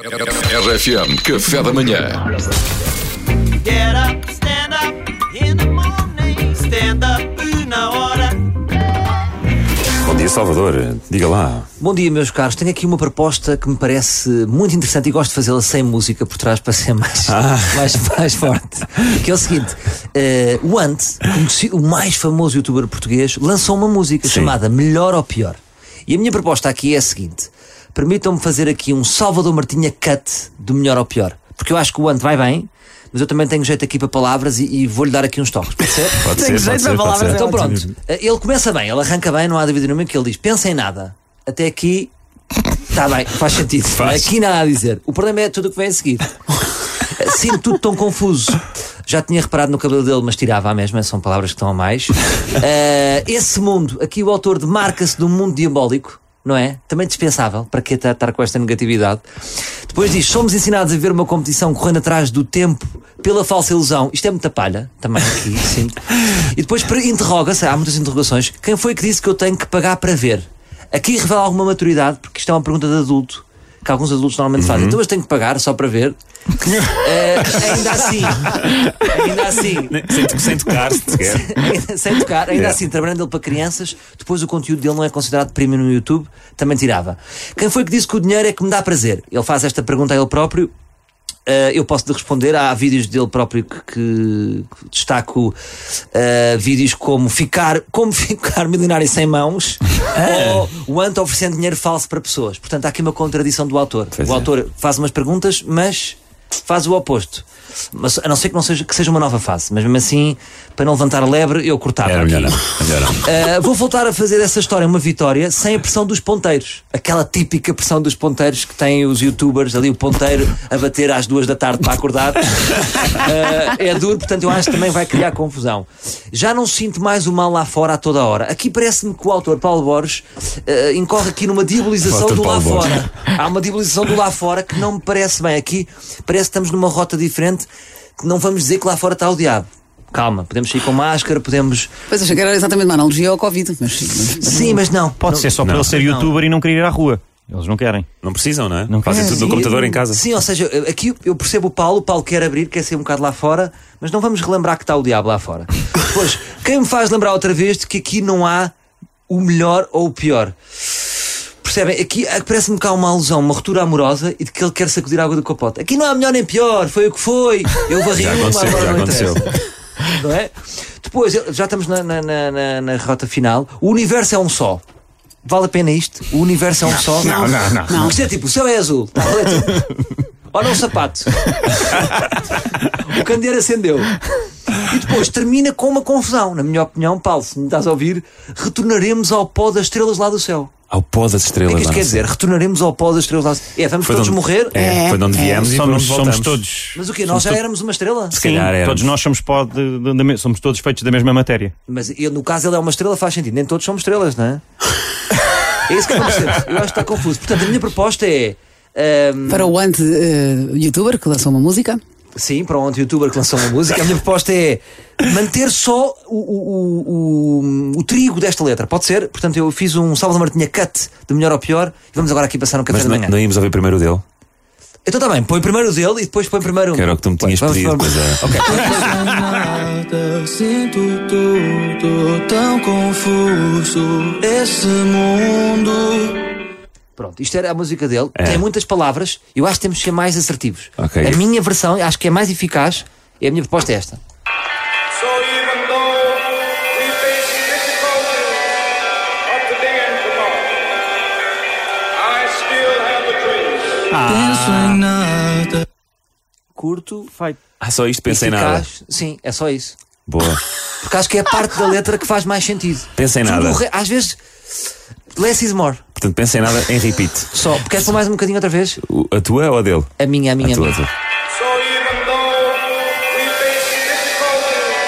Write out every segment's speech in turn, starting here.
RFM Café da Manhã. Get up, stand up in the morning. Stand up na hora. Bom dia, Salvador. Diga lá. Bom dia, meus caros. Tenho aqui uma proposta que me parece muito interessante e gosto de fazê-la sem música por trás para ser mais, mais, mais forte. Que é o seguinte: eh, o Ant, o mais famoso youtuber português, lançou uma música Sim. chamada Melhor ou Pior. E a minha proposta aqui é a seguinte: permitam-me fazer aqui um Salvador Martinha cut do Melhor ou Pior. Porque eu acho que o Ant vai bem. Mas eu também tenho jeito aqui para palavras e, e vou-lhe dar aqui uns toques. Pode ser? Pode ser, pode ser, pode ser. Então pronto, ele começa bem, ele arranca bem, não há dúvida nenhuma que ele diz: pensa em nada. Até aqui está bem, faz sentido. Faz. Aqui nada a dizer. O problema é tudo o que vem a seguir. Sinto tudo tão confuso. Já tinha reparado no cabelo dele, mas tirava a mesma, são palavras que estão a mais. Eh, esse mundo, aqui o autor demarca-se de um mundo diabólico, não é? Também dispensável, para que estar com esta negatividade. Depois diz: somos ensinados a ver uma competição correndo atrás do tempo pela falsa ilusão. Isto é muita palha, também aqui, sim. E depois interroga-se, há muitas interrogações. Quem foi que disse que eu tenho que pagar para ver? Aqui revela alguma maturidade, porque isto é uma pergunta de adulto. Que alguns adultos normalmente fazem. Então, mas tenho que pagar só para ver. Eh, ainda assim, ainda assim, Sem, sem tocar, se te quer. ainda- sem tocar, ainda Yeah. assim, trabalhando ele para crianças, depois o conteúdo dele não é considerado premium no YouTube, também tirava. Quem foi que disse que o dinheiro é que me dá prazer? Ele faz esta pergunta a ele próprio. Uh, eu posso lhe responder. Há vídeos dele próprio que, que destaco uh, vídeos como ficar, como ficar milionário sem mãos ou o Ant oferecendo dinheiro falso para pessoas. Portanto, há aqui uma contradição do autor. Pois o é. autor faz umas perguntas, mas faz o oposto. Mas, a não ser que, não seja, que seja uma nova fase. Mas mesmo assim, para não levantar lebre, eu cortava. Era melhor não. Melhor não. Uh, vou voltar a fazer essa história uma vitória sem a pressão dos ponteiros. Aquela típica pressão dos ponteiros que têm os youtubers ali, o ponteiro a bater às duas da tarde para acordar. Uh, é duro, portanto, eu acho que também vai criar confusão. Já não sinto mais o mal lá fora a toda hora. Aqui parece-me que o autor Paulo Borges uh, incorre aqui numa diabolização do lá Borges. fora. Há uma diabolização do lá fora que não me parece bem. Aqui parece que estamos numa rota diferente que não vamos dizer que lá fora está o diabo. Calma, podemos sair com máscara, podemos. Pois achei que era exatamente uma analogia ao Covid. Mas, Sim, mas não. Pode Não- ser só Não. para ele ser youtuber e não querer ir à rua. Eles não querem. Não precisam, não é? Não Fazem tudo no computador em casa. Sim, ou seja, aqui eu percebo o Paulo, o Paulo quer abrir, quer ser um bocado lá fora, mas não vamos relembrar que está o diabo lá fora. Depois, quem me faz lembrar outra vez de que aqui não há o melhor ou o pior? Percebem? Aqui ah, parece-me que há uma alusão, uma ruptura amorosa e de que ele quer sacudir a água do capote. Aqui não há melhor nem pior, foi o que foi. Eu varri Já uma, agora já não aconteceu. interessa. Não é? Depois, já estamos na, na, na, na- na rota final. O universo é um só. Vale a pena isto? O universo é um só? Não, não, não. Porque isto é tipo, o céu é azul. Tá, olha, tipo, Olha um sapato. o candeeiro acendeu. E depois termina com uma confusão. Na minha opinião, Paulo, se me estás a ouvir, retornaremos ao pó das estrelas lá do céu. Ao pó das O que estrelas. é que isto quer dizer? Retornaremos ao pó das estrelas. É, vamos Foi todos de onde- morrer? É, foi de onde viemos e para somos, somos voltamos. todos. Mas o quê? Nós já éramos uma estrela? Se calhar Sim, éramos. todos nós somos pó de, de- de- somos todos feitos da mesma matéria. Mas ele, no caso ele é uma estrela, faz sentido. Nem todos somos estrelas, não é? É isso que eu percebo. Eu acho que está confuso. Portanto, a minha proposta é. ahm, Para o anti-youtuber que lançou uma música. Sim, para um youtuber que lançou uma música, a minha proposta é manter só o, o, o, o, o trigo desta letra. Pode ser? Portanto, eu fiz um Salvador Martinha cut de melhor ao pior e vamos agora aqui passar um café Mas da manhã. não íamos ouvir primeiro o dele? Então está bem, põe primeiro o dele e depois põe primeiro o Que era o que tu me tinhas Vamos- pedido. vamos- Pois é. Ok. Sinto tudo tão confuso. Esse mundo. Pronto, isto era a música dele. É. Tem muitas palavras. Eu acho que temos que ser mais assertivos. Ok. A minha versão, acho que é mais eficaz. E a minha proposta é esta. So even though we face difficulties up to the end tomorrow, I still have a dream. Penso em nada. Curto, Feito. Ah, só isto pensei em nada. Sim, é só isso. Boa. Porque acho que é a parte da letra que faz mais sentido. Pensa em Tudo nada. re- Às vezes, less is more. Portanto, pensei em nada em repeat. Só. Queres pôr mais um bocadinho outra vez? O- A tua ou a dele? A minha, a minha, A a tua, a minha. tua. So even though we face difficulties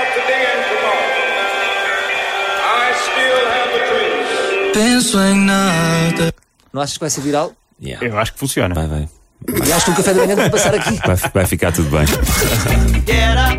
up to the end tomorrow, I still have a dream. Penso em nada. Não achas que vai ser viral? Yeah. Eu acho que funciona. Vai, vai. E acho que o café da manhã que passar aqui. Vai, vai ficar tudo bem. Get up,